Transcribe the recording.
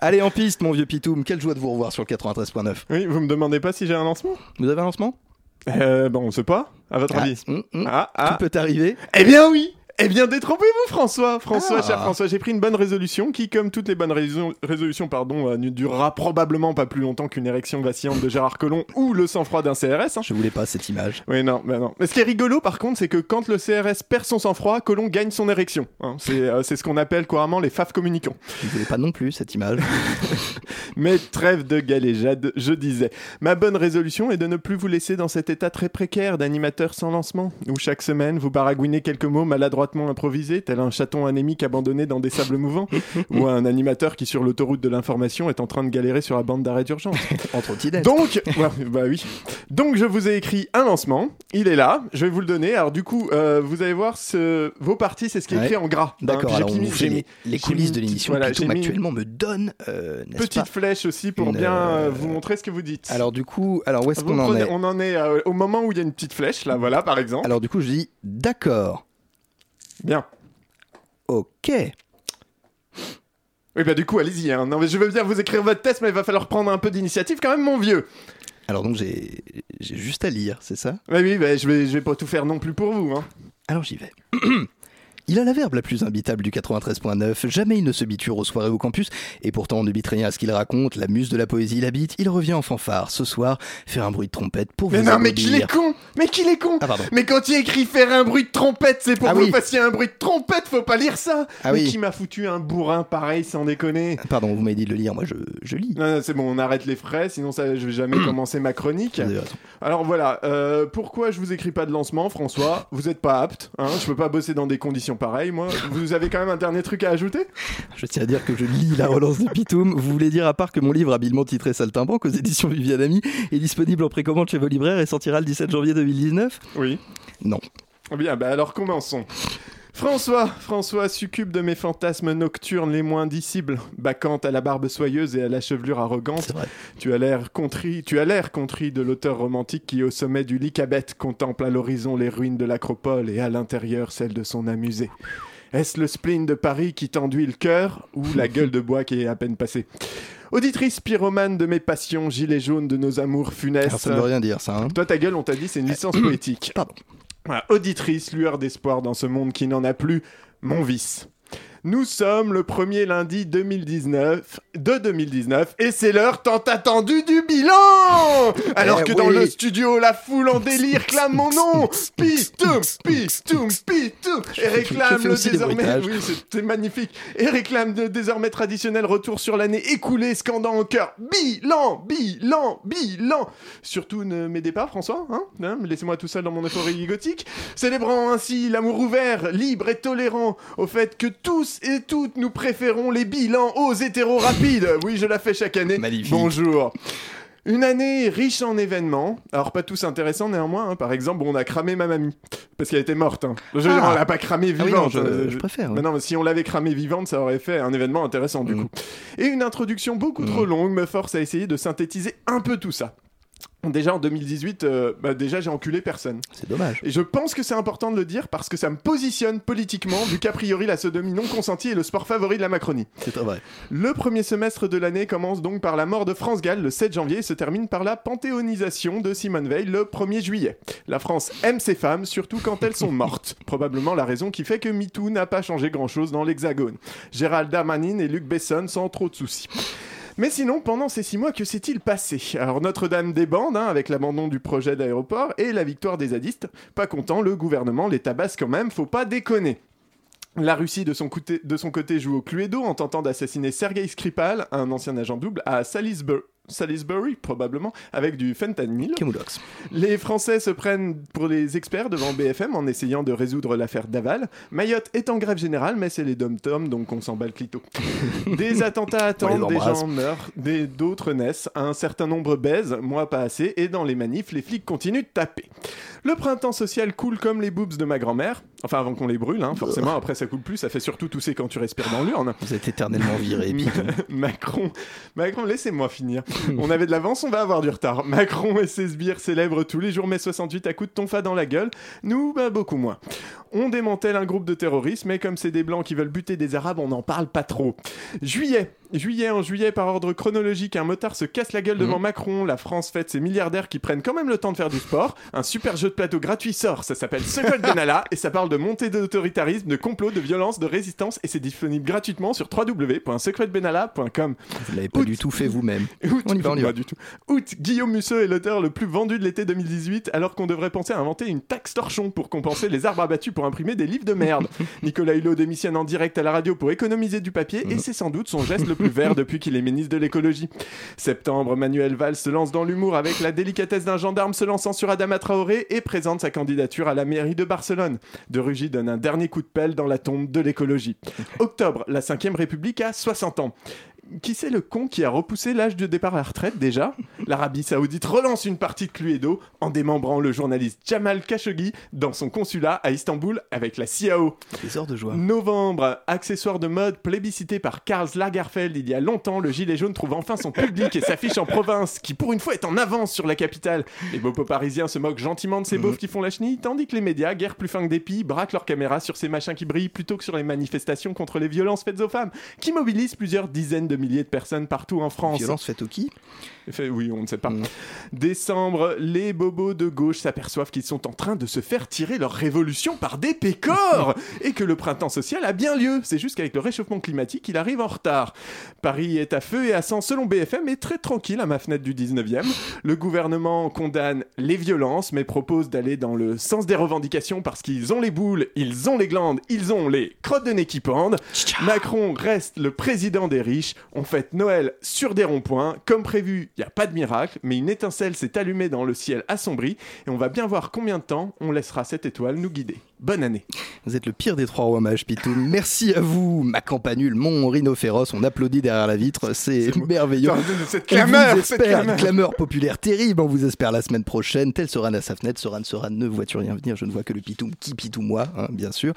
Allez, en piste, mon vieux Pitoum, quelle joie de vous revoir sur le 93.9. Oui, vous me demandez pas si j'ai un lancement? Vous avez un lancement? Euh, Bon, on sait pas, à votre Ah, avis. hum, hum, Ah, ah. Tout peut arriver. Eh bien oui eh bien, détrompez-vous, François. François, Ah. cher François, j'ai pris une bonne résolution qui, comme toutes les bonnes résolu- résolutions, pardon, euh, ne durera probablement pas plus longtemps qu'une érection vacillante de Gérard Collomb ou le sang-froid d'un CRS. hein. Je voulais pas cette image. Oui, non, bah non. Mais ce qui est rigolo, par contre, c'est que quand le CRS perd son sang-froid, Collomb gagne son érection. hein. C'est euh, c'est ce qu'on appelle couramment les faf communicants. Je voulais pas non plus cette image. Mais trêve de galéjade, je disais. Ma bonne résolution est de ne plus vous laisser dans cet état très précaire d'animateur sans lancement, où chaque semaine vous baragouinez quelques mots maladroitement improvisés, tel un chaton anémique abandonné dans des sables mouvants, ou un animateur qui sur l'autoroute de l'information est en train de galérer sur la bande d'arrêt d'urgence. En trottinette. Donc, bah oui. Donc je vous ai écrit un lancement, il est là, je vais vous le donner. Alors du coup, euh, vous allez voir, ce... vos parties, c'est ce qui est Ouais. écrit en gras. hein. D'accord, j'ai mis- j'ai les, coulisses de l'émission. voilà, une actuellement me donne, euh, n'est-ce petite pas flèche aussi pour Une, bien euh, vous montrer ce que vous dites. Alors du coup, alors où est-ce Vous qu'on en prenez- est On en est euh, au moment où il y a une petite flèche, là, voilà, par exemple. Alors du coup, je dis d'accord. Bien. Ok. Oui, bah du coup, allez-y. Hein. Non, mais je veux bien vous écrire votre test, mais il va falloir prendre un peu d'initiative quand même, mon vieux. Alors donc j'ai j'ai juste à lire, c'est ça? Oui, oui, bah, je, vais, je vais pas tout faire non plus pour vous. Hein. Alors j'y vais. Il a la verbe la plus imbitable du 93.9, jamais il ne se biture aux soirées au campus, et pourtant on ne bite rien à ce qu'il raconte, la muse de la poésie l'habite, il revient en fanfare ce soir, faire un bruit de trompette pour Mais vous non, mais qu'il est con! Mais qu'il est con! Ah. Mais quand il écrit faire un bruit de trompette, c'est pour Ah que oui. vous fassiez un bruit de trompette, faut pas lire ça! Ah Mais oui. qui m'a foutu un bourrin pareil, sans déconner? Pardon, vous m'avez dit de le lire, moi je, je lis. non, non, c'est bon, on arrête les frais, sinon ça, je vais jamais commencer ma chronique. Alors voilà, euh, pourquoi je vous écris pas de lancement, François? Vous êtes pas apte, hein? Je peux pas bosser dans des conditions pareilles, moi. Vous avez quand même un dernier truc à ajouter? Je tiens à dire que je lis la relance de Pitoum. Vous voulez dire à part que mon livre habilement titré Saltimbanque aux éditions Viviane Ami est disponible en précommande chez vos libraires et sortira le 17 janvier 2019 Oui. Non. Bien, bah alors commençons. François, François succube de mes fantasmes nocturnes les moins dissibles, bacchante à la barbe soyeuse et à la chevelure arrogante. Tu as l'air contrit, tu as l'air contrit de l'auteur romantique qui, au sommet du Lycabette, contemple à l'horizon les ruines de l'acropole et à l'intérieur celle de son amusée. Est-ce le spleen de Paris qui t'enduit le cœur ou la gueule de bois qui est à peine passée? Auditrice pyromane de mes passions, gilet jaune de nos amours funestes. Alors ça ne veut rien dire ça. Hein. Toi, ta gueule, on t'a dit, c'est une licence poétique. Pardon. Auditrice, lueur d'espoir dans ce monde qui n'en a plus, mon vice. Nous sommes le premier lundi 2019 de 2019 et c'est l'heure tant attendue du bilan. Alors Eh que dans le studio, la foule en délire clame mon nom. Pitoum, pitoum, pitoum Et réclame le désormais... Oui, c'était magnifique. Et réclame le désormais traditionnel retour sur l'année écoulée, scandant en cœur. Bilan, bilan, bilan. Surtout ne m'aidez pas, François, hein, Hein, Laissez-moi tout seul dans mon euphorie gothique. Célébrant ainsi l'amour ouvert, libre et tolérant au fait que tous et toutes nous préférons les bilans aux hétéros rapides. Oui, je la fais chaque année. Magnifique. Bonjour. Une année riche en événements, alors pas tous intéressants néanmoins. hein. Par exemple, on a cramé ma mamie parce qu'elle était morte. hein. Je Ah. on l'a pas cramée Ah oui, vivante. non, je, euh, je préfère. mais non, mais si on l'avait cramée vivante, ça aurait fait un événement intéressant du Mm. coup. Et une introduction beaucoup Mm. trop longue me force à essayer de synthétiser un peu tout ça. Déjà en 2018, euh, bah, déjà j'ai enculé personne. C'est dommage. Et je pense que c'est important de le dire parce que ça me positionne politiquement, vu qu'a priori la sodomie non consentie est le sport favori de la Macronie. C'est très vrai. Le premier semestre de l'année commence donc par la mort de France Gall le 7 janvier et se termine par la panthéonisation de Simone Veil le 1er juillet. La France aime ses femmes, surtout quand elles sont mortes. Probablement la raison qui fait que MeToo n'a pas changé grand-chose dans l'Hexagone. Gérald Darmanin et Luc Besson sans trop de soucis. Mais sinon, pendant ces six mois, que s'est-il passé Alors Notre-Dame débande hein, avec l'abandon du projet d'aéroport et la victoire des zadistes. Pas content, le gouvernement les tabasse quand même, faut pas déconner. La Russie, de son, côté, de son côté, joue au Cluedo en tentant d'assassiner Sergei Skripal, un ancien agent double, à Salisbury, Salisbury probablement, avec du fentanyl. Camoulox. Les Français se prennent pour les experts devant BFM en essayant de résoudre l'affaire Daval. Mayotte est en grève générale, mais c'est les dom-toms, donc on s'en bat le clito. Des attentats attendent, des gens meurent, des- d'autres naissent, un certain nombre baisent, moi pas assez, et dans les manifs, les flics continuent de taper. Le printemps social coule comme les boobs de ma grand-mère. Enfin, avant qu'on les brûle, hein, forcément, après ça coule plus, ça fait surtout tousser quand tu respires dans l'urne. Vous êtes éternellement viré. Macron, Macron, laissez-moi finir. On avait de l'avance, on va avoir du retard. Macron et ses sbires célèbrent tous les jours mai 68 à coups de tonfa dans la gueule. Nous, bah, beaucoup moins. On démantèle un groupe de terroristes, mais comme c'est des blancs qui veulent buter des arabes, on n'en parle pas trop. Juillet, Juillet en juillet, par ordre chronologique, un motard se casse la gueule devant Mhm. Macron. La France fête ses milliardaires qui prennent quand même le temps de faire du sport. Un super jeu de plateau gratuit sort, ça s'appelle Secret Benalla et ça parle de montée d'autoritarisme, de complot, de violence, de résistance et c'est disponible gratuitement sur www.secretbenalla.com. Vous l'avez pas du tout fait vous-même. Août, On y va, on y va. Pas du tout. Août, Guillaume Musseux est l'auteur le plus vendu de l'été 2018, alors qu'on devrait penser à inventer une taxe torchon pour compenser les arbres abattus pour imprimer des livres de merde. Nicolas Hulot démissionne en direct à la radio pour économiser du papier, Mhm. et c'est sans doute son geste le vert depuis qu'il est ministre de l'écologie. Septembre, Manuel Valls se lance dans l'humour avec la délicatesse d'un gendarme se lançant sur Adama Traoré et présente sa candidature à la mairie de Barcelone. De Rugy donne un dernier coup de pelle dans la tombe de l'écologie. Octobre, la 5ème République a 60 ans. Qui c'est le con qui a repoussé l'âge de départ à la retraite déjà? L'Arabie Saoudite relance une partie de Cluedo en démembrant le journaliste Jamal Khashoggi dans son consulat à Istanbul avec la CIAO. Des de joie. Novembre, accessoire de mode plébiscité par Karl Lagerfeld il y a longtemps, le gilet jaune trouve enfin son public et s'affiche en province, qui pour une fois est en avance sur la capitale. Les bobos parisiens se moquent gentiment de ces beaufs qui font la chenille, tandis que les médias, guère plus fins que des pies, braquent leurs caméras sur ces machins qui brillent plutôt que sur les manifestations contre les violences faites aux femmes, qui mobilisent plusieurs dizaines de milliers de personnes partout en France. Violence faite au qui Fait- oui, on ne sait pas. Mm. Décembre, les bobos de gauche s'aperçoivent qu'ils sont en train de se faire tirer leur révolution par des pécores et que le printemps social a bien lieu. C'est juste qu'avec le réchauffement climatique, il arrive en retard. Paris est à feu et à sang selon BFM et très tranquille à ma fenêtre du 19e. Le gouvernement condamne les violences mais propose d'aller dans le sens des revendications parce qu'ils ont les boules, ils ont les glandes, ils ont les crottes de nez qui pendent. Macron reste le président des riches. On fête Noël sur des ronds-points. Comme prévu, il n'y a pas de miracle, mais une étincelle s'est allumée dans le ciel assombri et on va bien voir combien de temps on laissera cette étoile nous guider. Bonne année. Vous êtes le pire des trois rois mages, Pitou. Merci à vous, ma campanule, mon rhinocéros. On applaudit derrière la vitre, c'est merveilleux. Cette clameur, cette espère, clameur. une clameur populaire terrible. On vous espère la semaine prochaine. Tel sera à sa fenêtre. Soran, Soran, ne vois-tu rien venir Je ne vois que le Pitou qui Pitou moi, hein, bien sûr.